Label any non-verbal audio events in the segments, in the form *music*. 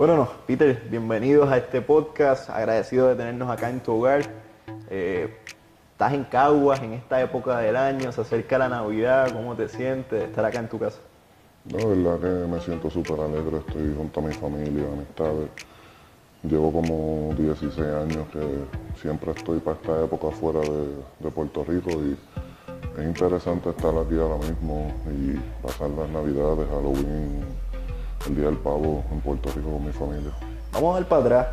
Bueno, no, Peter, bienvenidos a este podcast. Agradecido de tenernos acá en tu hogar. Eh, estás en Caguas en esta época del año, se acerca la Navidad. ¿Cómo te sientes de estar acá en tu casa? La verdad que me siento súper alegre. Estoy junto a mi familia, amistades. Llevo como 16 años que siempre estoy para esta época fuera de, de Puerto Rico y es interesante estar aquí ahora mismo y pasar las Navidades, Halloween, el Día del Pavo en Puerto Rico con mi familia. Vamos a ver para atrás.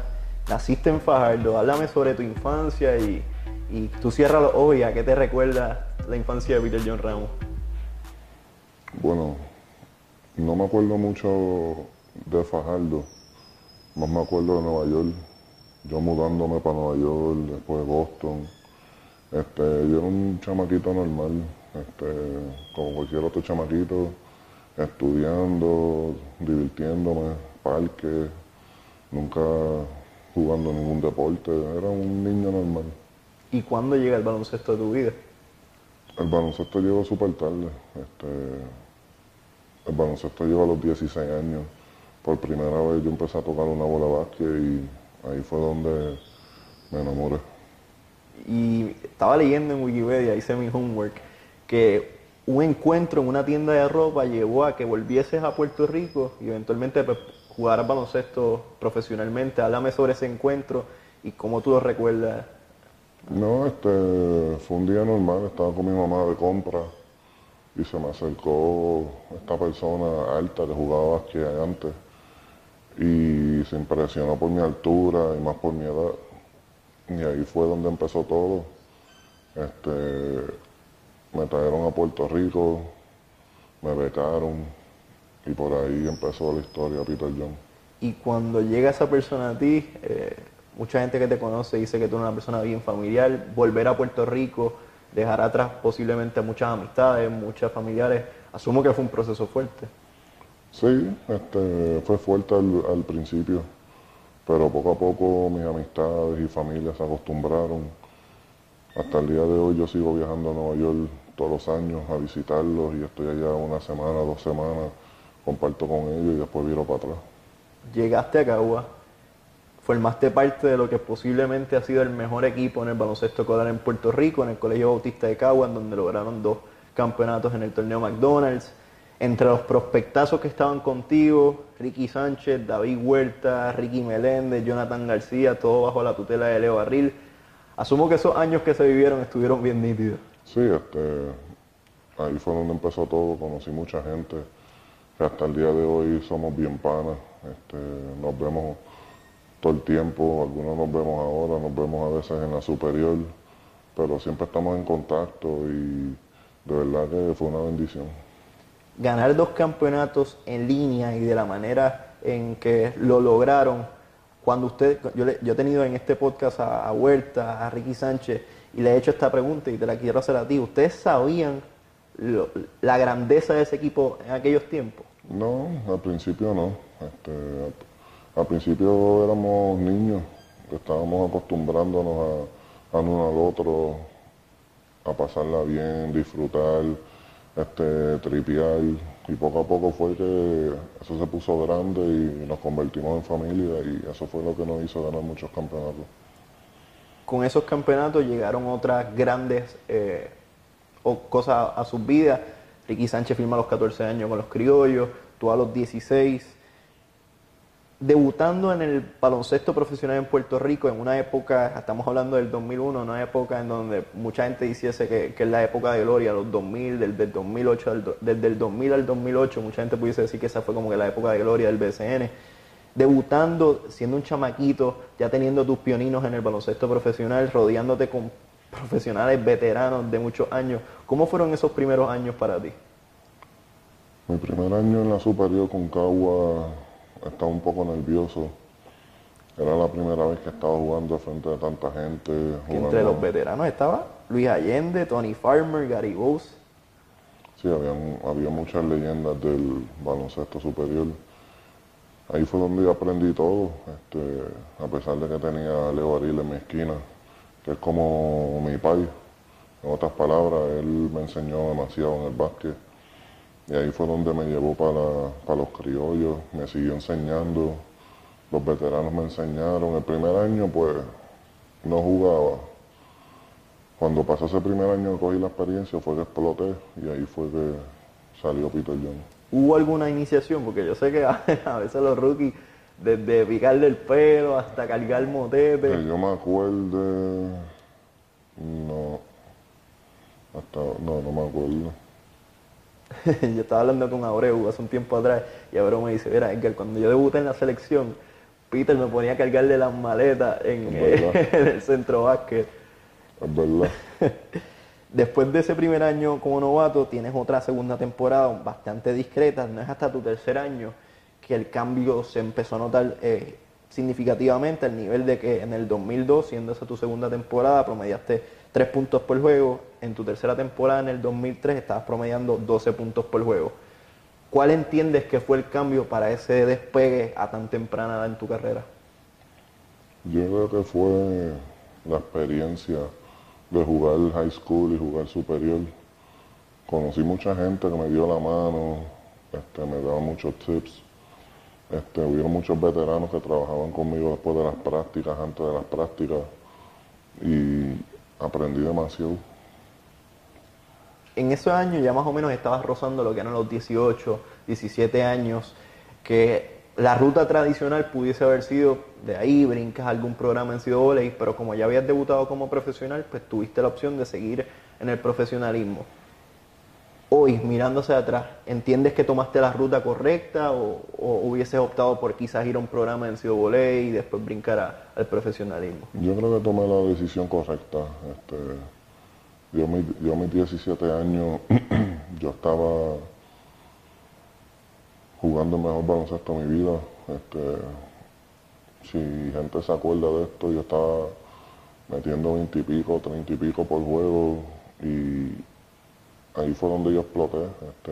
Naciste en Fajardo, háblame sobre tu infancia y, y tú cierras los ojos y a qué te recuerda la infancia de Peter John Ramos. Bueno, no me acuerdo mucho de Fajardo, más me acuerdo de Nueva York. Yo mudándome para Nueva York, después Boston. Este, yo era un chamaquito normal, este, como cualquier otro chamaquito, estudiando, divirtiéndome, parque, nunca jugando ningún deporte, era un niño normal. ¿Y cuándo llega el baloncesto de tu vida? El baloncesto llegó súper tarde. Este, el baloncesto llegó a los 16 años. Por primera vez yo empecé a tocar una bola de básquet y ahí fue donde me enamoré. Y estaba leyendo en Wikipedia, hice mi homework, que un encuentro en una tienda de ropa llevó a que volvieses a Puerto Rico y eventualmente pues, jugaras baloncesto profesionalmente. Háblame sobre ese encuentro y cómo tú lo recuerdas. No, este, fue un día normal, estaba con mi mamá de compra y se me acercó esta persona alta que jugaba básquet antes y se impresionó por mi altura y más por mi edad. Y ahí fue donde empezó todo. Este, me trajeron a Puerto Rico, me becaron y por ahí empezó la historia Peter John. Y cuando llega esa persona a ti, eh, mucha gente que te conoce dice que tú eres una persona bien familiar, volver a Puerto Rico, dejar atrás posiblemente muchas amistades, muchas familiares, asumo que fue un proceso fuerte. Sí, este, fue fuerte al, al principio, pero poco a poco mis amistades y familia se acostumbraron. Hasta el día de hoy yo sigo viajando a Nueva York todos los años a visitarlos y estoy allá una semana, dos semanas, comparto con ellos y después viro para atrás. Llegaste a Cagua, formaste parte de lo que posiblemente ha sido el mejor equipo en el baloncesto escolar en Puerto Rico, en el Colegio Bautista de Cagua, en donde lograron dos campeonatos en el torneo McDonald's. Entre los prospectazos que estaban contigo, Ricky Sánchez, David Huerta, Ricky Meléndez, Jonathan García, todo bajo la tutela de Leo Barril. Asumo que esos años que se vivieron estuvieron bien nítidos. Sí, este, ahí fue donde empezó todo, conocí mucha gente, que hasta el día de hoy somos bien panas, este, nos vemos todo el tiempo, algunos nos vemos ahora, nos vemos a veces en la superior, pero siempre estamos en contacto y de verdad que fue una bendición. Ganar dos campeonatos en línea y de la manera en que lo lograron, cuando usted, yo, le- yo he tenido en este podcast a, a Huerta, a Ricky Sánchez, y le he hecho esta pregunta y te la quiero hacer a ti. ¿Ustedes sabían la grandeza de ese equipo en aquellos tiempos? No, al principio no. Este, al, principio éramos niños, estábamos acostumbrándonos a, al uno al otro, a pasarla bien, disfrutar, este, tripear. Y poco a poco fue que eso se puso grande y nos convertimos en familia y eso fue lo que nos hizo ganar muchos campeonatos. Con esos campeonatos llegaron otras grandes eh, cosas a sus vidas. Ricky Sánchez firma a los 14 años con los criollos, tú a los 16. Debutando en el baloncesto profesional en Puerto Rico en una época, estamos hablando del 2001, una época en donde mucha gente diciese que, que es la época de gloria, los 2000, del, del 2008, al do- desde el 2000 al 2008, mucha gente pudiese decir que esa fue como que la época de gloria del BCN debutando, siendo un chamaquito, ya teniendo tus pioninos en el baloncesto profesional, rodeándote con profesionales veteranos de muchos años. ¿Cómo fueron esos primeros años para ti? Mi primer año en la superior con Cagua estaba un poco nervioso. Era la primera vez que estaba jugando frente a tanta gente. Entre los veteranos estaba Luis Allende, Tony Farmer, Gary Bowes. Sí, habían- había muchas leyendas del baloncesto superior. Ahí fue donde yo aprendí todo, este, a pesar de que tenía a Leo Ariel en mi esquina, que es como mi pai. En otras palabras, él me enseñó demasiado en el básquet. Y ahí fue donde me llevó para, para los criollos, me siguió enseñando los veteranos me enseñaron. El primer año pues no jugaba. Cuando pasó ese primer año que cogí la experiencia fue que exploté y ahí fue que salió Peter Young. ¿Hubo alguna iniciación? Porque yo sé que *laughs* a, veces los rookies, desde picarle el pelo hasta cargar motete. Que yo me acuerdo, no, hasta, no, no me acuerdo. *laughs* yo estaba hablando con Abreu hace un tiempo atrás y Abreu me dice, mira Edgar, cuando yo debuté en la selección, Peter me ponía a cargarle las maletas en, *laughs* el centro básquet. Es verdad. *laughs* Después de ese primer año como novato, tienes otra segunda temporada bastante discreta. No es hasta tu tercer año que el cambio se empezó a notar eh, significativamente al nivel de que en el 2002, siendo esa tu segunda temporada, promediaste 3 puntos por juego. En tu tercera temporada, en el 2003, estabas promediando 12 puntos por juego. ¿Cuál entiendes que fue el cambio para ese despegue a tan temprana edad en tu carrera? Yo creo que fue la experiencia de jugar high school y jugar superior. Conocí mucha gente que me dio la mano, este, me daba muchos tips. Este, hubieron muchos veteranos que trabajaban conmigo después de las prácticas, antes de las prácticas, y aprendí demasiado. En esos años ya más o menos estabas rozando lo que eran los 18, 17 años, que la ruta tradicional pudiese haber sido de ahí, brincas algún programa en volei, pero como ya habías debutado como profesional, pues tuviste la opción de seguir en el profesionalismo. Hoy, mirándose atrás, ¿entiendes que tomaste la ruta correcta o, hubieses optado por quizás ir a un programa en volei y después brincar al profesionalismo? Yo creo que tomé la decisión correcta. Este, yo, yo a mis 17 años, *clears throat* yo estaba jugando el mejor baloncesto de mi vida. Este, si gente se acuerda de esto, yo estaba metiendo 20 y pico, 30 y pico por juego y ahí fue donde yo exploté. Este,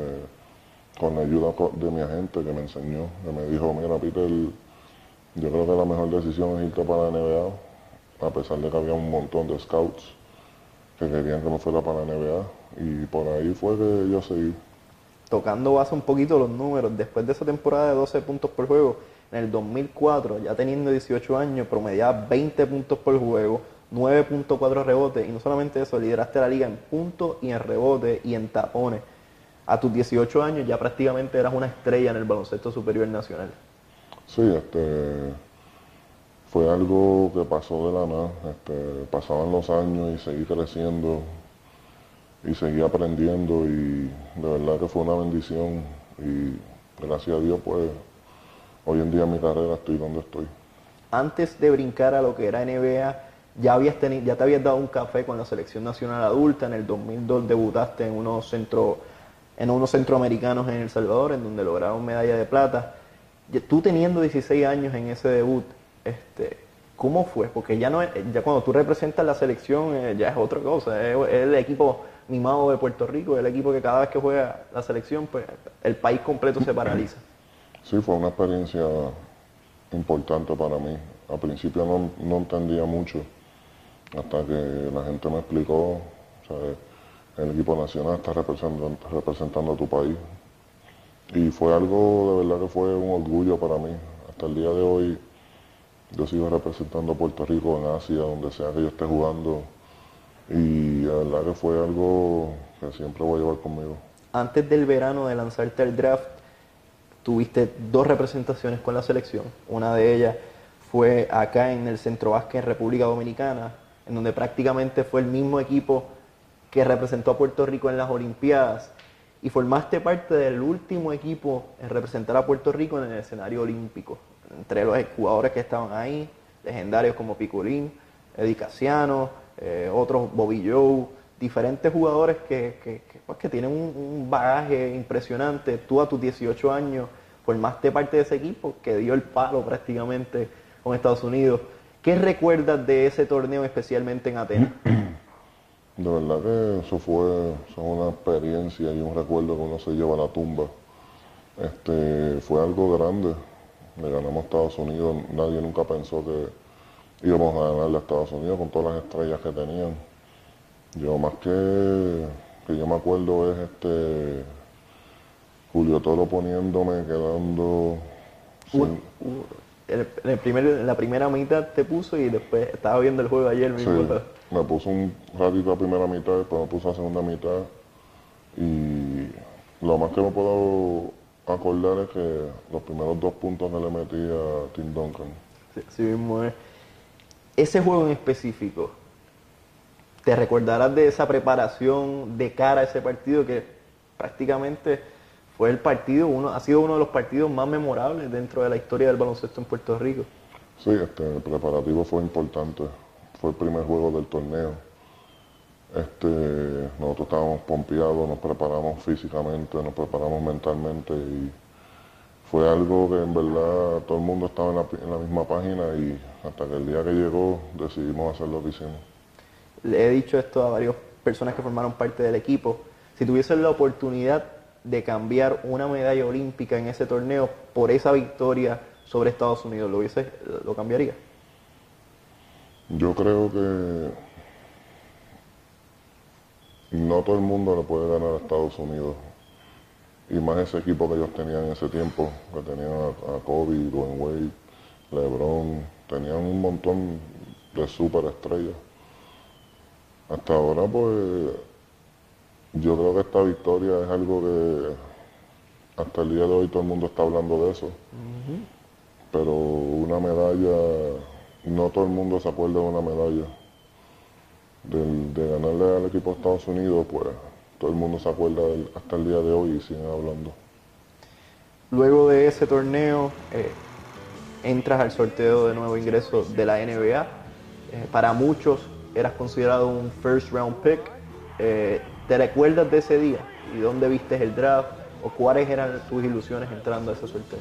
con la ayuda de mi agente que me enseñó, que me dijo, mira Peter, yo creo que la mejor decisión es irte para la NBA, a pesar de que había un montón de scouts que querían que me fuera para la NBA y por ahí fue que yo seguí tocando base un poquito los números, después de esa temporada de 12 puntos por juego, en el 2004, ya teniendo 18 años, promediaba 20 puntos por juego, 9.4 rebotes, y no solamente eso, lideraste la liga en puntos y en rebotes y en tapones. A tus 18 años ya prácticamente eras una estrella en el baloncesto superior nacional. Sí, este, fue algo que pasó de la nada. Este, pasaban los años y seguí creciendo y seguí aprendiendo y de verdad que fue una bendición y gracias a Dios pues hoy en día en mi carrera estoy donde estoy. Antes de brincar a lo que era NBA, ya, habías tenido, ya te habías dado un café con la selección nacional adulta, en el 2002 debutaste en unos, centro, en unos centroamericanos en El Salvador, en donde lograron medalla de plata. Tú teniendo 16 años en ese debut, este, ¿cómo fue? Porque ya, no, ya cuando tú representas la selección eh, ya es otra cosa, es el equipo mimado de Puerto Rico, el equipo que cada vez que juega la selección, pues el país completo se paraliza. Sí, fue una experiencia importante para mí. Al principio no, entendía mucho, hasta que la gente me explicó, o el equipo nacional está representando, representando a tu país. Y fue algo, de verdad que fue un orgullo para mí. Hasta el día de hoy yo sigo representando a Puerto Rico en Asia, donde sea que yo esté jugando y la verdad que fue algo que siempre voy a llevar conmigo. Antes del verano de lanzarte el draft, tuviste dos representaciones con la selección. Una de ellas fue acá en el Centro Vázquez en República Dominicana, en donde prácticamente fue el mismo equipo que representó a Puerto Rico en las Olimpiadas y formaste parte del último equipo en representar a Puerto Rico en el escenario olímpico. Entre los jugadores que estaban ahí, legendarios como Picolín, Eddie eh, otros Bobby Joe, diferentes jugadores que, que, pues, tienen un, bagaje impresionante. Tú a tus 18 años formaste parte de ese equipo que dio el palo prácticamente con Estados Unidos. ¿Qué recuerdas de ese torneo especialmente en Atenas? *clears throat* De verdad que eso fue, una experiencia y un recuerdo que uno se lleva a la tumba. Este, fue algo grande. Le ganamos a Estados Unidos. Nadie nunca pensó que, íbamos a ganarle a Estados Unidos con todas las estrellas que tenían. Yo más que, que yo me acuerdo es este Julio Toro poniéndome, quedando en, el primer, en la primera mitad te puso y después estaba viendo el juego ayer mismo. Sí, me puso un ratito la primera mitad, después me puso la segunda mitad y lo más que me puedo acordar es que los primeros dos puntos que le metí a Tim Duncan. Sí, sí mismo es. Ese juego en específico, ¿te recordarás de esa preparación de cara a ese partido que prácticamente fue el partido, uno, ha sido uno de los partidos más memorables dentro de la historia del baloncesto en Puerto Rico? Sí, este, el preparativo fue importante. Fue el primer juego del torneo. Este, nosotros estábamos pompeados, nos preparamos físicamente, nos preparamos mentalmente y fue algo que en verdad todo el mundo estaba en la, en la misma página y hasta que el día que llegó decidimos hacer lo que hicimos. Le he dicho esto a varias personas que formaron parte del equipo. Si tuviesen la oportunidad de cambiar una medalla olímpica en ese torneo por esa victoria sobre Estados Unidos, ¿lo, hubiese, lo cambiaría? Yo creo que no todo el mundo le puede ganar a Estados Unidos. Y más ese equipo que ellos tenían en ese tiempo, que tenían a, Kobe, Dwayne Wade, LeBron, tenían un montón de superestrellas. Hasta ahora, pues, yo creo que esta victoria es algo que hasta el día de hoy todo el mundo está hablando de eso. Pero una medalla, no todo el mundo se acuerda de una medalla. Del- de ganarle al equipo de Estados Unidos, pues todo el mundo se acuerda del- hasta el día de hoy y siguen hablando. Luego de ese torneo, eh, entras al sorteo de nuevo ingreso de la NBA. Eh, para muchos eras considerado un first round pick. Eh, ¿Te recuerdas de ese día? ¿Y dónde viste el draft? ¿O cuáles eran tus ilusiones entrando a ese sorteo?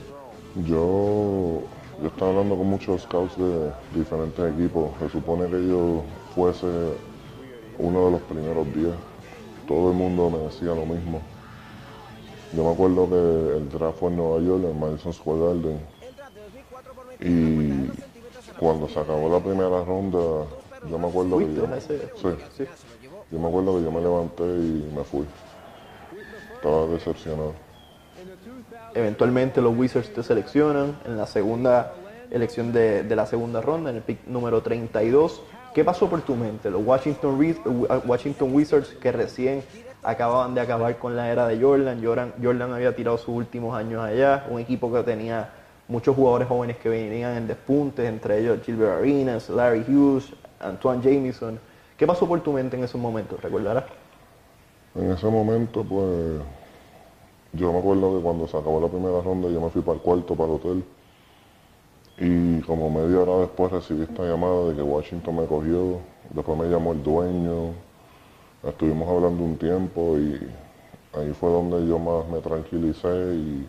Yo, yo estaba hablando con muchos scouts de diferentes equipos. Se supone que yo fuese uno de los primeros 10. Todo el mundo me decía lo mismo. Yo me acuerdo que el draft fue en Nueva York, en Madison Square Garden. Y cuando se acabó la primera ronda, yo me acuerdo que ¿Fuiste yo, sí, Sí. Yo me acuerdo que yo me levanté y me fui. Estaba decepcionado. Eventualmente los Wizards te seleccionan en la segunda elección de, la segunda ronda, en el pick número 32. ¿Qué pasó por tu mente? Los Washington, Wiz- eh, Washington Wizards que recién acababan de acabar con la era de Jordan. Jordan, Jordan había tirado sus últimos años allá, un equipo que tenía muchos jugadores jóvenes que venían en despuntes, entre ellos Gilbert Arenas, Larry Hughes, Antoine Jamison. ¿Qué pasó por tu mente en esos momentos? ¿Recordarás? En ese momento, pues, yo me acuerdo que cuando se acabó la primera ronda, yo me fui para el cuarto, para el hotel. Y como media hora después recibí esta llamada de que Washington me cogió. Después me llamó el dueño. Estuvimos hablando un tiempo y ahí fue donde yo más me tranquilicé y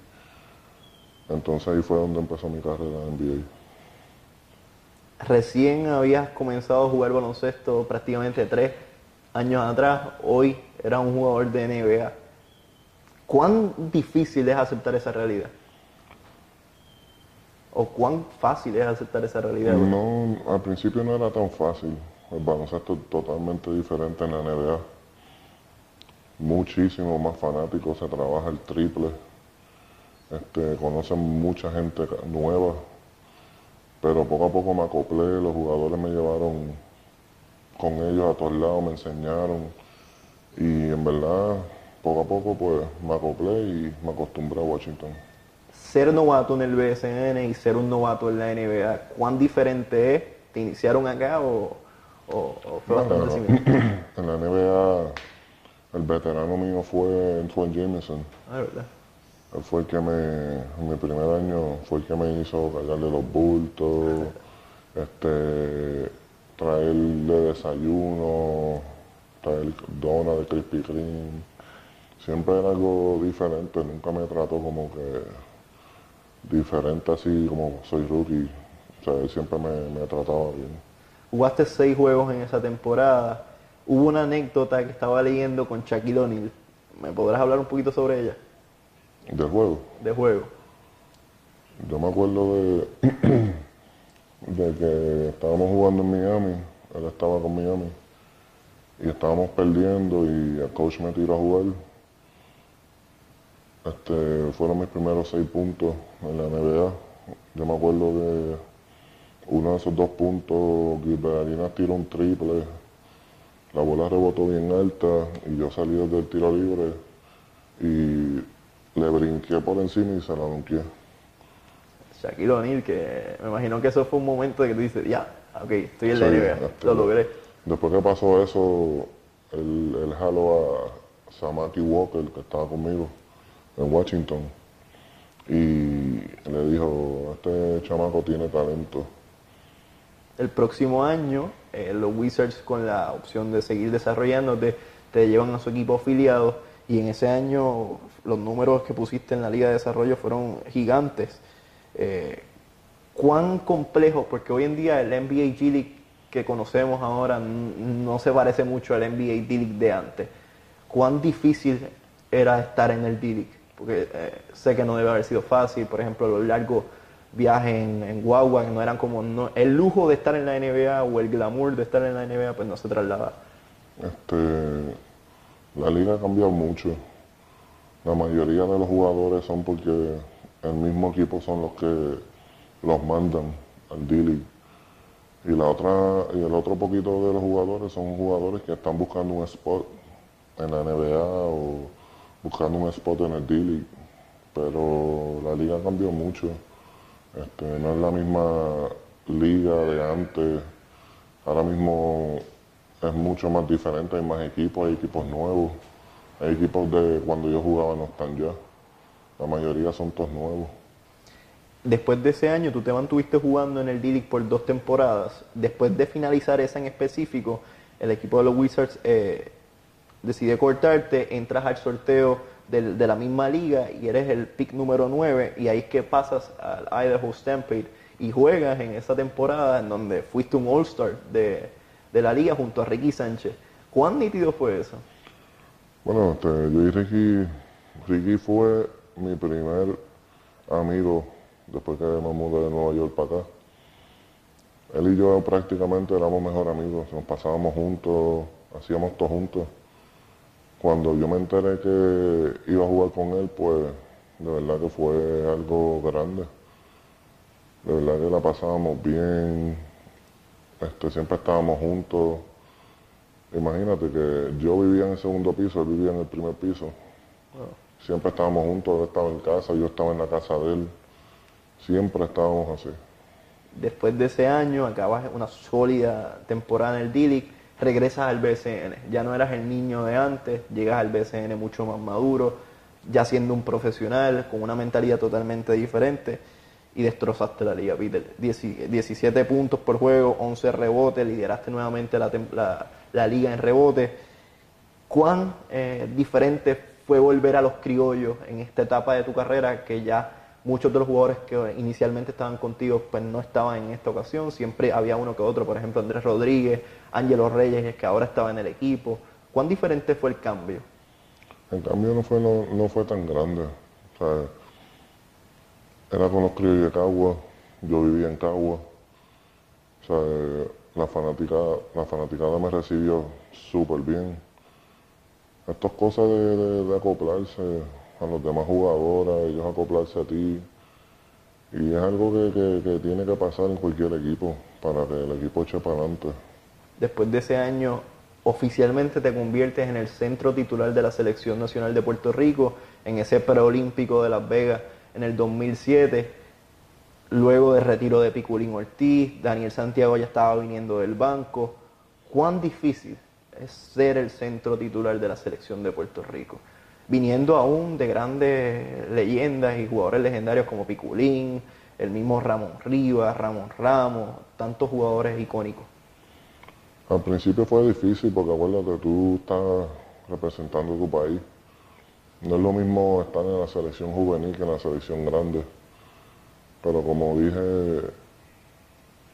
entonces ahí fue donde empezó mi carrera en NBA. Recién habías comenzado a jugar baloncesto prácticamente tres años atrás, hoy eras un jugador de NBA. ¿Cuán difícil es aceptar esa realidad? ¿O cuán fácil es aceptar esa realidad? No, al principio no era tan fácil. El baloncesto es totalmente diferente en la NBA. Muchísimo más fanáticos, se trabaja el triple. Este, conocen mucha gente nueva. Pero poco a poco me acoplé, los jugadores me llevaron con ellos a todos lados, me enseñaron. Y en verdad, poco a poco pues me acoplé y me acostumbré a Washington. Ser novato en el BSN y ser un novato en la NBA, ¿cuán diferente es? ¿Te iniciaron acá o, o- o fue No, bastante similar? En la *laughs* NBA, el veterano mío fue Antoine Jameson. Ah, ¿verdad? Fue el que me, en mi primer año, fue el que me hizo cargarle los bultos, este, traerle desayuno, traer dona de Krispy Kreme. Siempre era algo diferente, nunca me trató como que diferente así como soy rookie. O sea, él siempre me, me trataba bien. Jugaste seis juegos en esa temporada. Hubo una anécdota que estaba leyendo con Shaquille O'Neal. ¿Me podrás hablar un poquito sobre ella? Del juego. De juego. Yo me acuerdo de, *clears throat* de que estábamos jugando en Miami, él estaba con Miami, y estábamos perdiendo y el coach me tiró a jugar. Este, fueron mis primeros seis puntos en la NBA Yo me acuerdo que uno de esos dos puntos, Gilbert tiró un triple, la bola rebotó bien alta y yo salí desde el tiro libre y le brinqué por encima y se la donqué. Shaquille O'Neal, que me imagino que eso fue un momento de que tú dices, ya, ok, estoy en la NBA, este, lo logré. Después que pasó eso, él, él jaló a Samaki Walker, que estaba conmigo en Washington, y le dijo, este chamaco tiene talento. El próximo año, eh, los Wizards con la opción de seguir desarrollándote, te llevan a su equipo afiliado y en ese año los números que pusiste en la Liga de Desarrollo fueron gigantes. Eh, ¿Cuán complejo? Porque hoy en día el NBA G League que conocemos ahora no se parece mucho al NBA D League de antes. ¿Cuán difícil era estar en el D League? Porque eh, sé que no debe haber sido fácil, por ejemplo, los largos viajes en, en guagua no eran como no, el lujo de estar en la NBA o el glamour de estar en la NBA pues no se traslada. Este, la liga ha cambiado mucho. La mayoría de los jugadores son porque el mismo equipo son los que los mandan al D-League. Y, la otra, y el otro poquito de los jugadores son jugadores que están buscando un spot en la NBA o buscando un spot en el D-League. Pero la liga cambió mucho. Este, no es la misma liga de antes. Ahora mismo es mucho más diferente, hay más equipos, hay equipos nuevos. Hay equipos de cuando yo jugaba no están ya. La mayoría son todos nuevos. Después de ese año, tú te mantuviste jugando en el D-League por dos temporadas. Después de finalizar esa en específico, el equipo de los Wizards eh, decide cortarte, entras al sorteo de, de, la misma liga y eres el pick número 9 y ahí es que pasas al Idaho Stampede y juegas en esa temporada en donde fuiste un All-Star de, de, la liga junto a Ricky Sánchez. ¿Cuán nítido fue eso? Bueno, este, yo y Ricky, Ricky fue mi primer amigo después que me mudé de Nueva York para acá. Él y yo prácticamente éramos mejores amigos, nos pasábamos juntos, hacíamos todo juntos. Cuando yo me enteré que iba a jugar con él, pues de verdad que fue algo grande. De verdad que la pasábamos bien, este, siempre estábamos juntos. Imagínate que yo vivía en el segundo piso, él vivía en el primer piso. Siempre estábamos juntos, él estaba en casa, yo estaba en la casa de él. Siempre estábamos así. Después de ese año, acabas una sólida temporada en el D-League, regresas al BCN. Ya no eras el niño de antes, llegas al BCN mucho más maduro, ya siendo un profesional, con una mentalidad totalmente diferente, y destrozaste la liga, Peter. 17 puntos por juego, 11 rebotes, lideraste nuevamente la, liga en rebotes. ¿Cuán eh, diferente fue volver a los criollos en esta etapa de tu carrera que ya muchos de los jugadores que inicialmente estaban contigo pues no estaban en esta ocasión, siempre había uno que otro, por ejemplo Andrés Rodríguez, Ángelo Reyes, que ahora estaba en el equipo. ¿Cuán diferente fue el cambio? El cambio no fue, no, no fue tan grande. O sea, era con los criollos de Cagua, yo vivía en Cagua. O sea, la fanaticada, la fanaticada me recibió súper bien. Estas cosas de, acoplarse, a los demás jugadores, ellos acoplarse a ti. Y es algo que, que, que, tiene que pasar en cualquier equipo para que el equipo eche para adelante. Después de ese año, oficialmente te conviertes en el centro titular de la Selección Nacional de Puerto Rico, en ese preolímpico de Las Vegas en el 2007. Luego de retiro de Piculín Ortiz, Daniel Santiago ya estaba viniendo del banco. ¿Cuán difícil es ser el centro titular de la Selección de Puerto Rico? viniendo aún de grandes leyendas y jugadores legendarios como Piculín, el mismo Ramón Rivas, Ramón Ramos, tantos jugadores icónicos. Al principio fue difícil porque acuérdate, tú estás representando tu país. No es lo mismo estar en la selección juvenil que en la selección grande. Pero como dije, de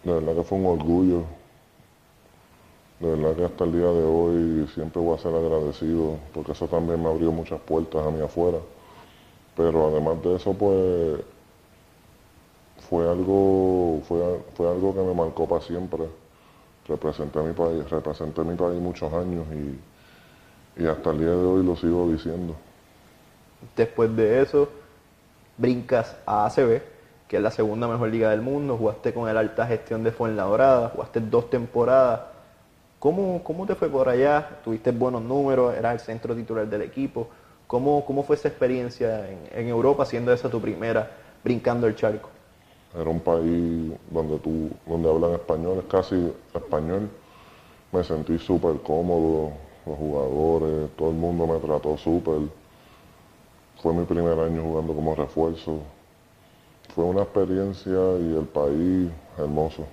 verdad que fue un orgullo de verdad que hasta el día de hoy siempre voy a ser agradecido porque eso también me abrió muchas puertas a mí afuera. Pero además de eso, pues fue algo, fue, fue algo que me marcó para siempre. Representé a mi país, representé mi país muchos años y, y hasta el día de hoy lo sigo diciendo. Después de eso, brincas a ACB, que es la segunda mejor liga del mundo, jugaste con el alta gestión de Fuenlabrada, jugaste dos temporadas. ¿Cómo, ¿Cómo te fue por allá? Tuviste buenos números, eras el centro titular del equipo. ¿Cómo, cómo fue esa experiencia en, en Europa, siendo esa tu primera, brincando el charco? Era un país donde tú, donde hablan español, es casi español. Me sentí súper cómodo, los jugadores, todo el mundo me trató súper. Fue mi primer año jugando como refuerzo. Fue una experiencia y el país hermoso.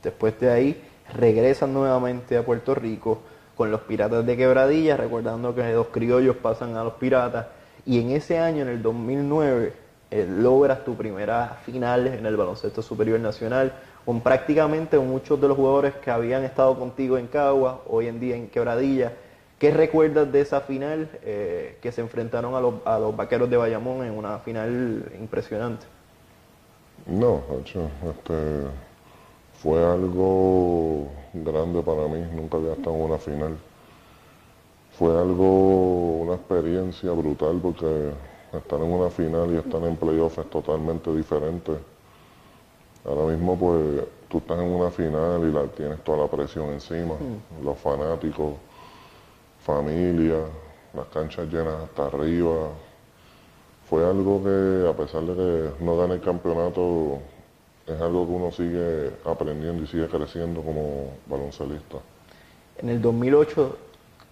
Después de ahí, regresan nuevamente a Puerto Rico con los Piratas de Quebradilla, recordando que los criollos pasan a los Piratas. Y en ese año, en el 2009, eh, logras tu primera final en el baloncesto superior nacional, con prácticamente muchos de los jugadores que habían estado contigo en Cagua, hoy en día en Quebradilla. ¿Qué recuerdas de esa final eh, que se enfrentaron a los, a los vaqueros de Bayamón en una final impresionante? No, hecho, este, fue algo grande para mí, nunca había estado en una final. Fue algo, una experiencia brutal porque estar en una final y estar en playoff es totalmente diferente. Ahora mismo pues tú estás en una final y la, tienes toda la presión encima, los fanáticos, familia, las canchas llenas hasta arriba. Fue algo que a pesar de que no gane el campeonato, es algo que uno sigue aprendiendo y sigue creciendo como baloncelista. En el 2008,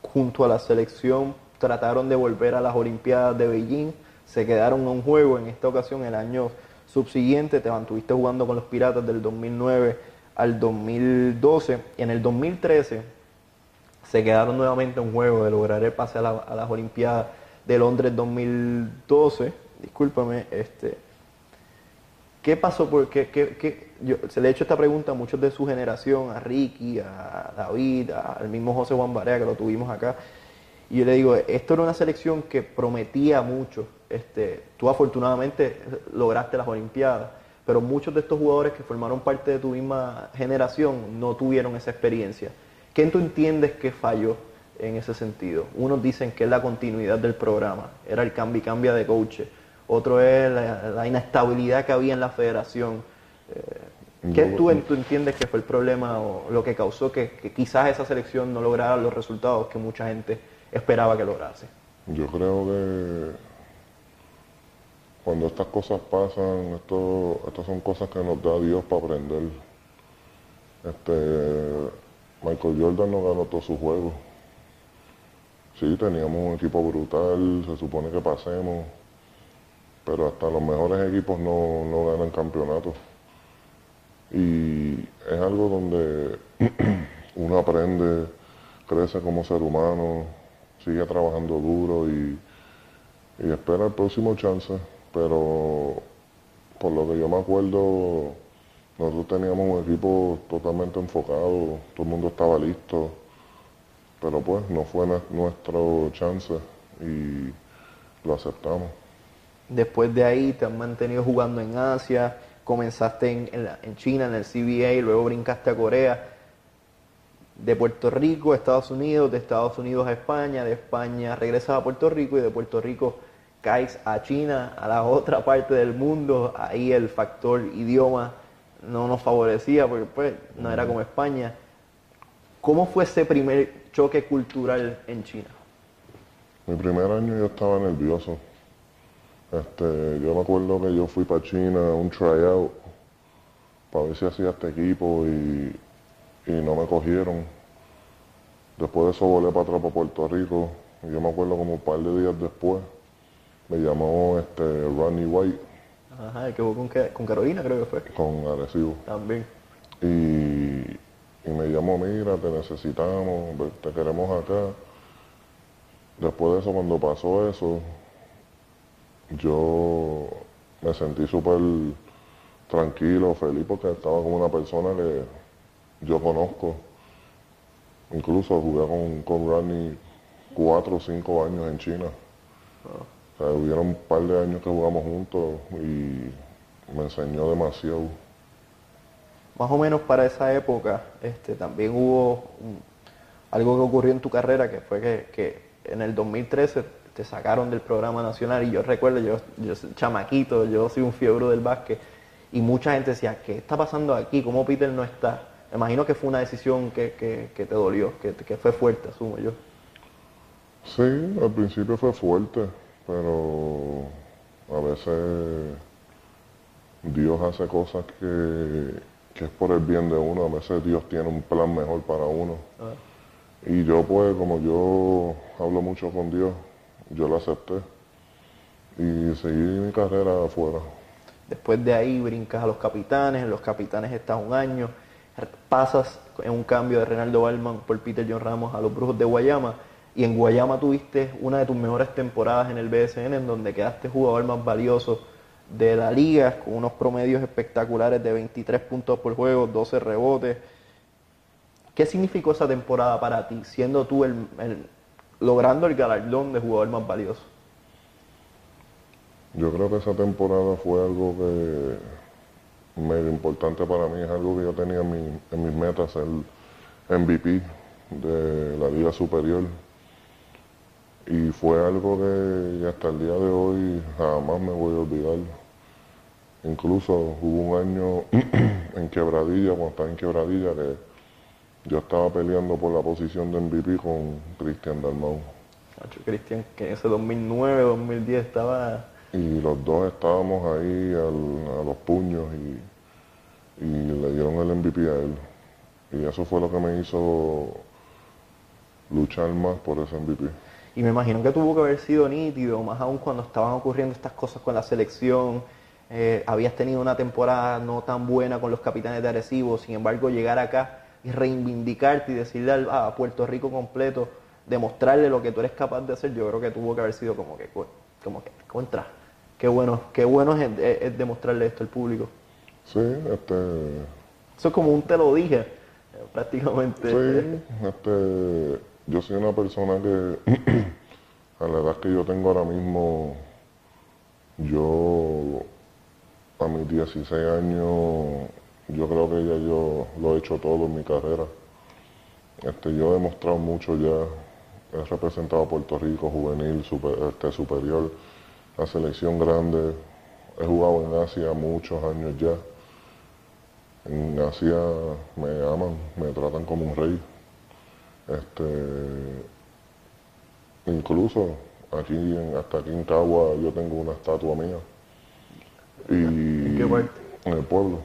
junto a la selección, trataron de volver a las Olimpiadas de Beijing, se quedaron a un juego en esta ocasión el año subsiguiente, te mantuviste jugando con los Piratas del 2009 al 2012, y en el 2013 se quedaron nuevamente un juego de lograr el pase a, la- las Olimpiadas de Londres 2012, discúlpame, este, ¿Qué pasó? Porque qué, yo, se le he hecho esta pregunta a muchos de su generación, a Ricky, a David, al mismo José Juan Barea, que lo tuvimos acá. Y yo le digo, esto era una selección que prometía mucho. Este, tú afortunadamente lograste las Olimpiadas, pero muchos de estos jugadores que formaron parte de tu misma generación no tuvieron esa experiencia. ¿Qué tú entiendes que falló en ese sentido? Unos dicen que es la continuidad del programa, era el cambio y cambia de coaches. Otro es la, la inestabilidad que había en la federación. Eh, ¿Qué tú, tú entiendes que fue el problema o lo que causó que, que quizás esa selección no lograra los resultados que mucha gente esperaba que lograse? Yo creo que cuando estas cosas pasan, esto, estas son cosas que nos da Dios para aprender. Este, Michael Jordan no ganó todos sus juegos. Sí, teníamos un equipo brutal, se supone que pasemos, pero hasta los mejores equipos no, no ganan campeonatos. Y es algo donde *clears throat* uno aprende, crece como ser humano, sigue trabajando duro y, y espera el próximo chance. Pero por lo que yo me acuerdo, nosotros teníamos un equipo totalmente enfocado, todo el mundo estaba listo, pero pues no fue nuestro chance y lo aceptamos. Después de ahí te has mantenido jugando en Asia, comenzaste en, en en China, en el CBA, luego brincaste a Corea, de Puerto Rico a Estados Unidos, de Estados Unidos a España, de España regresas a Puerto Rico y de Puerto Rico caes a China, a la otra parte del mundo, ahí el factor idioma no nos favorecía porque pues no era como España. ¿Cómo fue ese primer choque cultural en China? Mi primer año yo estaba nervioso. Este, yo me acuerdo que yo fui para China a un tryout para ver si hacía este equipo y, y no me cogieron. Después de eso volé para atrás para Puerto Rico y yo me acuerdo como un par de días después me llamó este Ronnie White Ajá, el que jugó con, con Carolina creo que fue. con Arecibo También. y, y me llamó, mira, te necesitamos, te queremos acá. Después de eso, cuando pasó eso, yo me sentí súper tranquilo, feliz, porque estaba con una persona que yo conozco. Incluso jugué con, con Randy cuatro o cinco años en China. O sea, hubieron un par de años que jugamos juntos y me enseñó demasiado. Más o menos para esa época, este, también hubo un- algo que ocurrió en tu carrera, que fue que, que en el 2013 te sacaron del programa nacional y yo recuerdo, yo, yo soy chamaquito, yo soy un fiebre del básquet y mucha gente decía, ¿qué está pasando aquí? ¿Cómo Peter no está? Me imagino que fue una decisión que, que, que te dolió, que, que fue fuerte, asumo yo. Sí, al principio fue fuerte, pero a veces Dios hace cosas que, que es por el bien de uno, a veces Dios tiene un plan mejor para uno. Ah. Y yo pues, como yo hablo mucho con Dios, yo lo acepté y seguí mi carrera afuera. Después de ahí brincas a los capitanes, en los capitanes estás un año, pasas en un cambio de Renaldo Balman por Peter John Ramos a los Brujos de Guayama y en Guayama tuviste una de tus mejores temporadas en el BSN en donde quedaste jugador más valioso de la liga con unos promedios espectaculares de 23 puntos por juego, 12 rebotes. ¿Qué significó esa temporada para ti, siendo tú el, el logrando el galardón de jugador más valioso? Yo creo que esa temporada fue algo que medio importante para mí, es algo que yo tenía en, mi- en mis metas, el MVP de la Liga Superior. Y fue algo que hasta el día de hoy jamás me voy a olvidar. Incluso hubo un año *clears throat* en Quebradilla, cuando estaba en Quebradilla, que yo estaba peleando por la posición de MVP con Cristian Dalmau. Cristian, que en ese 2009, 2010 estaba... Y los dos estábamos ahí al- a los puños y, y le dieron el MVP a él. Y eso fue lo que me hizo luchar más por ese MVP. Y me imagino que tuvo que haber sido nítido, más aún cuando estaban ocurriendo estas cosas con la selección. Eh, habías tenido una temporada no tan buena con los capitanes de Arecibo, sin embargo llegar acá y reivindicarte y decirle al- a Puerto Rico completo, demostrarle lo que tú eres capaz de hacer, yo creo que tuvo que haber sido como que, co- como que contra. Qué bueno, qué bueno es, es- es demostrarle esto al público. Sí, este, Eso es como un te lo dije, eh, prácticamente. sí, este, yo soy una persona que *clears throat* a la edad que yo tengo ahora mismo, yo a mis 16 años, yo creo que ya yo lo he hecho todo en mi carrera. Este, yo he demostrado mucho ya, he representado a Puerto Rico, juvenil, este, superior, la selección grande, he jugado en Asia muchos años ya. En Asia me aman, me tratan como un rey. Este, incluso aquí, en- hasta aquí en Cagua, yo tengo una estatua mía. Y ¿En qué parte? En el pueblo.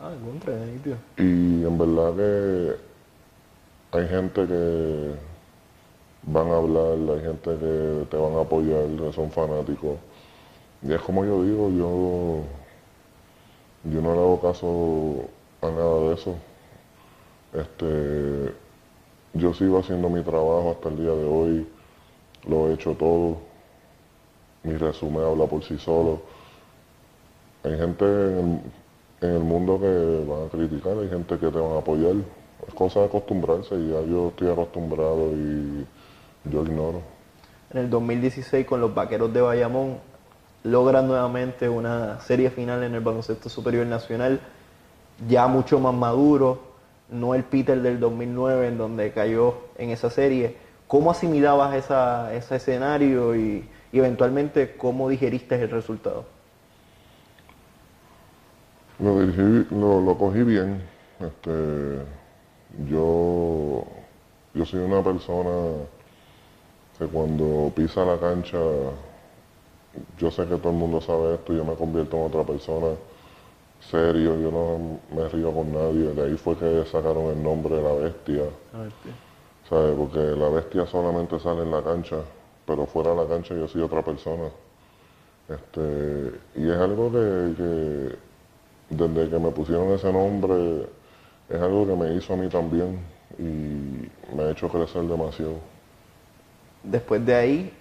Ah, contra, nítido. Y en verdad que hay gente que van a hablar, hay gente que te van a apoyar, que son fanáticos. Y es como yo digo, yo, yo no le hago caso a nada de eso. Este, yo sigo haciendo mi trabajo hasta el día de hoy, lo he hecho todo. Mi resumen habla por sí solo. Hay gente en el, mundo que van a criticar, hay gente que te van a apoyar. Es cosa de acostumbrarse y ya yo estoy acostumbrado y yo ignoro. En el 2016 con los Vaqueros de Bayamón logran nuevamente una serie final en el baloncesto superior nacional, ya mucho más maduro, no el Peter del 2009 en donde cayó en esa serie. ¿Cómo asimilabas esa, ese escenario y, eventualmente cómo digeriste el resultado? Lo, dirigí- lo, lo cogí bien. Este, yo, yo soy una persona que cuando pisa la cancha, yo sé que todo el mundo sabe esto, yo me convierto en otra persona serio, yo no me río con nadie. De ahí fue que sacaron el nombre de la bestia. ¿sabes? Porque la bestia solamente sale en la cancha, pero fuera de la cancha yo soy otra persona. Este, y es algo que, que desde que me pusieron ese nombre, es algo que me hizo a mí también y me ha hecho crecer demasiado. Después de ahí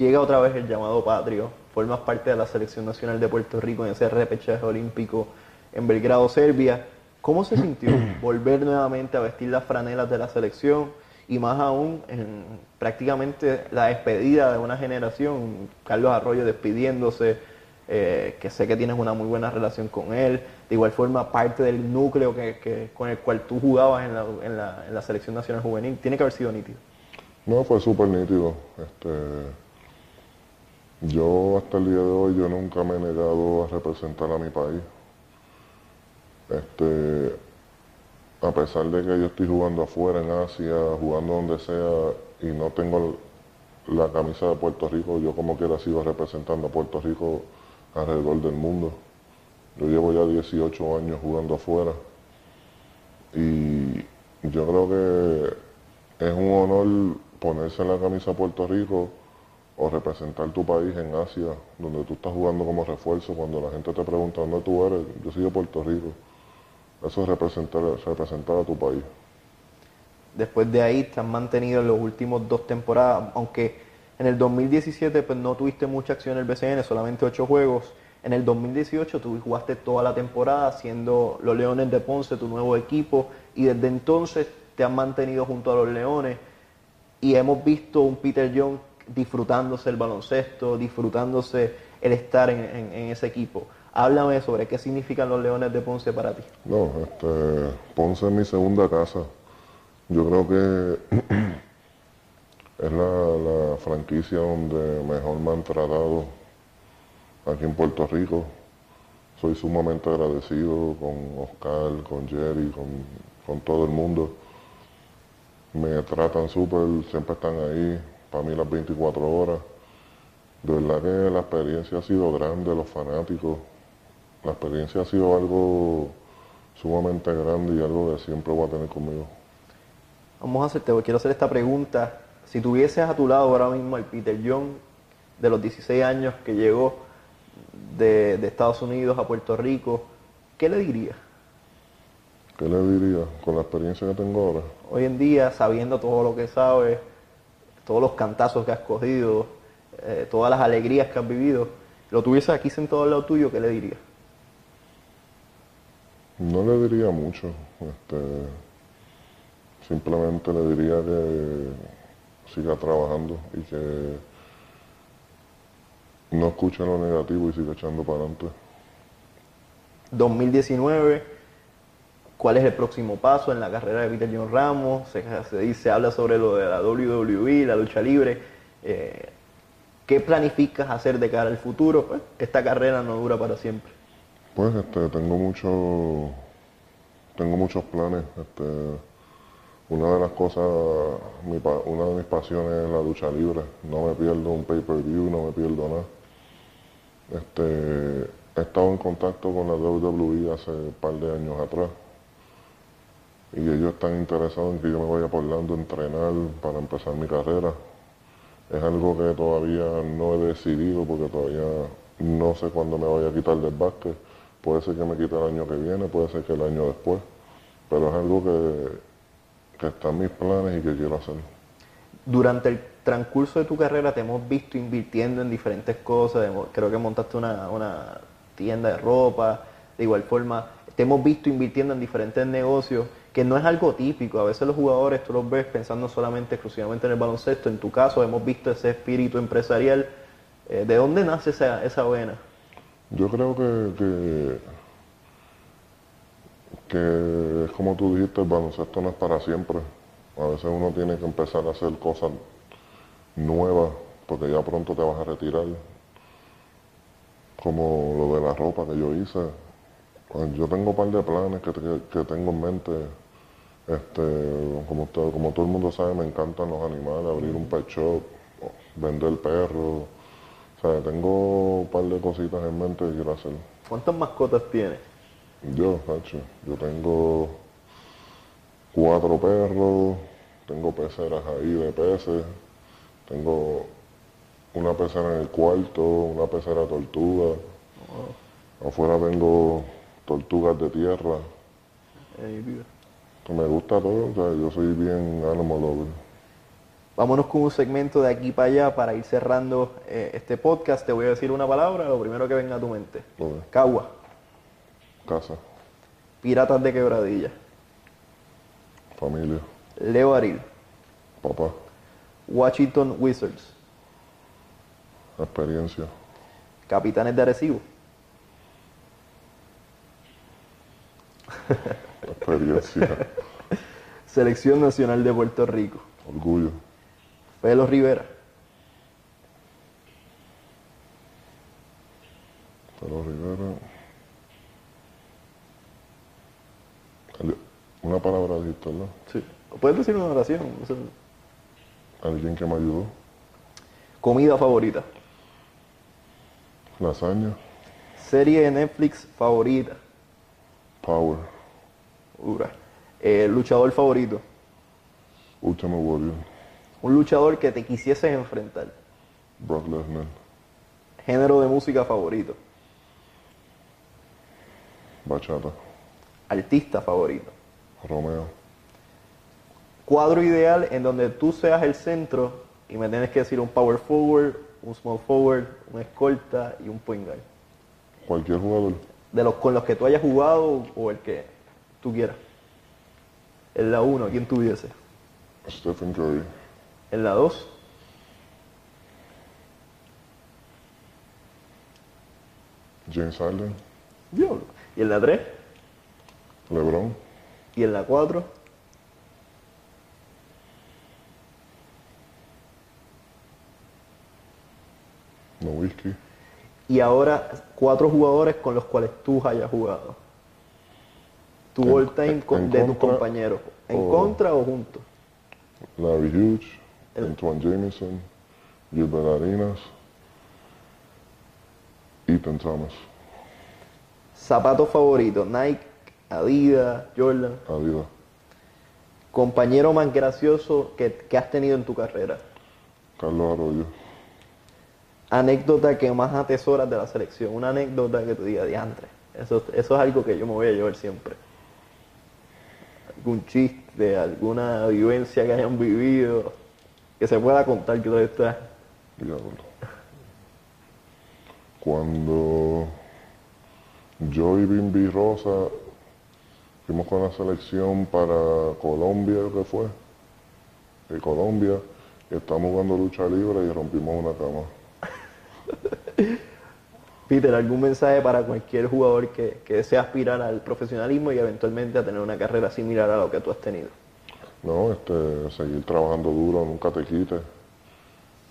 llega otra vez el llamado patrio, formas parte de la selección nacional de Puerto Rico en ese repechaje olímpico en Belgrado, Serbia. ¿Cómo se sintió *clears throat* volver nuevamente a vestir las franelas de la selección y más aún en prácticamente la despedida de una generación? Carlos Arroyo despidiéndose, eh, que sé que tienes una muy buena relación con él, de igual forma parte del núcleo que, que- con el cual tú jugabas en la, en la- en la selección nacional juvenil, tiene que haber sido nítido. No, fue súper nítido. Este, Yo hasta el día de hoy yo nunca me he negado a representar a mi país. Este, a pesar de que yo estoy jugando afuera en Asia, jugando donde sea y no tengo la camisa de Puerto Rico, yo como quiera sigo representando a Puerto Rico alrededor del mundo. Yo llevo ya 18 años jugando afuera y yo creo que es un honor ponerse en la camisa de Puerto Rico o representar tu país en Asia, donde tú estás jugando como refuerzo, cuando la gente te pregunta dónde tú eres, yo soy de Puerto Rico. Eso es representar, representar a tu país. Después de ahí te han mantenido en los últimos dos temporadas, aunque en el 2017 pues no tuviste mucha acción en el BCN, solamente ocho juegos. En el 2018 tú jugaste toda la temporada siendo los Leones de Ponce tu nuevo equipo y desde entonces te han mantenido junto a los Leones y hemos visto un Peter Young disfrutándose el baloncesto, disfrutándose el estar en, ese equipo. Háblame sobre qué significan los Leones de Ponce para ti. No, este, Ponce es mi segunda casa. Yo creo que *clears throat* es la, franquicia donde mejor me han tratado aquí en Puerto Rico. Soy sumamente agradecido con Oscar, con Jerry, con, con todo el mundo. Me tratan súper, siempre están ahí, para mí las 24 horas. De verdad que la experiencia ha sido grande, los fanáticos. La experiencia ha sido algo sumamente grande y algo que siempre voy a tener conmigo. Vamos a hacerte, quiero hacer esta pregunta. Si tuvieses a tu lado ahora mismo al Peter Young de los 16 años que llegó de, de Estados Unidos a Puerto Rico, ¿qué le dirías? ¿Qué le diría con la experiencia que tengo ahora? Hoy en día, sabiendo todo lo que sabes, todos los cantazos que has cogido, eh, todas las alegrías que has vivido, lo tuviese aquí sentado al lado tuyo, ¿qué le dirías? No le diría mucho. Este, simplemente le diría que siga trabajando y que no escuche lo negativo y siga echando para adelante. 2019 cuál es el próximo paso en la carrera de Peter John Ramos, se, dice, habla sobre lo de la WWE, la lucha libre. Eh, ¿Qué planificas hacer de cara al futuro? Pues, esta carrera no dura para siempre. Pues este, tengo mucho, tengo muchos planes. Este, una de las cosas, una de mis pasiones es la lucha libre. No me pierdo un pay-per-view, no me pierdo nada. Este, he estado en contacto con la WWE hace un par de años atrás y ellos están interesados en que yo me vaya por Orlando a entrenar para empezar mi carrera. Es algo que todavía no he decidido porque todavía no sé cuándo me vaya a quitar del básquet. Puede ser que me quite el año que viene, puede ser que el año después, pero es algo que, que está en mis planes y que quiero hacer. Durante el transcurso de tu carrera te hemos visto invirtiendo en diferentes cosas, creo que montaste una, una tienda de ropa, de igual forma, te hemos visto invirtiendo en diferentes negocios que no es algo típico. A veces los jugadores tú los ves pensando solamente, exclusivamente en el baloncesto. En tu caso hemos visto ese espíritu empresarial. Eh, ¿De dónde nace esa, esa vena? Yo creo que, que, es como tú dijiste, el baloncesto no es para siempre. A veces uno tiene que empezar a hacer cosas nuevas porque ya pronto te vas a retirar. Como lo de la ropa que yo hice. Yo tengo un par de planes que, que tengo en mente este, como, todo, como todo el mundo sabe, me encantan los animales, abrir un pet shop, vender perros. O sea, tengo un par de cositas en mente que quiero hacer. ¿Cuántas mascotas tienes? Yo, Hacho, yo tengo cuatro perros, tengo peceras ahí de peces, tengo una pecera en el cuarto, una pecera tortuga. Afuera tengo tortugas de tierra me gusta todo, o sea, yo soy bien animal lover. Vámonos con un segmento de aquí para allá para ir cerrando eh, este podcast. Te voy a decir una palabra, lo primero que venga a tu mente. Cagua. Casa. Piratas de Quebradilla. Familia. Leo Aril. Papá. Washington Wizards. Experiencia. Capitanes de Arecibo. *laughs* Experiencia. Selección Nacional de Puerto Rico. Orgullo. Pelo Rivera. Carlos Rivera. Una palabra dijiste, ¿verdad? Sí. Puedes decir una oración. o sea, Alguien que me ayudó. comida favorita. Lasaña. Serie de Netflix favorita. Power. Dura. Eh, luchador favorito. Ultimate Warrior. Un luchador que te quisieses enfrentar. Brock Lesnar. Género de música favorito. Bachata. Artista favorito. Romeo. Cuadro ideal en donde tú seas el centro y me tienes que decir un power forward, un small forward, un escolta y un point guard. Cualquier jugador. De los con los que tú hayas jugado o el que tú quieras. En la 1, ¿quién tuviese? Stephen Curry. En la 2, James Harden. diablo. Y en la 3, LeBron. y en la 4, Nowitzki. y ahora cuatro jugadores con los cuales tú hayas jugado. Tu En- all time con- de tus compañeros. ¿En o- contra o juntos? Larry Hughes. El- Antoine Jameson. Gilbert Arenas. Ethan Thomas. Zapatos favoritos, Nike, Adidas, Jordan. Adidas. Compañero más gracioso que, que has tenido en tu carrera. Carlos Arroyo. Anécdota que más atesoras de la selección. Una anécdota que te diga, diantre. Eso, eso es algo que yo me voy a llevar siempre. Algún chiste, alguna vivencia que hayan vivido, que se pueda contar que todavía está. Diablo. Cuando yo y Bimbi Rosa fuimos con la selección para Colombia, que fue, de Colombia, y estábamos jugando lucha libre y rompimos una cama. *laughs* Peter, ¿algún mensaje para cualquier jugador que, que desea aspirar al profesionalismo y eventualmente a tener una carrera similar a lo que tú has tenido? No, este, seguir trabajando duro, nunca te quites.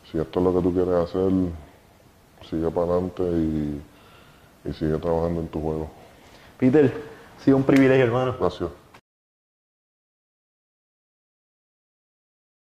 Si esto es lo que tú quieres hacer, sigue para adelante y, y sigue trabajando en tu juego. Peter, ha sido un privilegio, hermano. Gracias.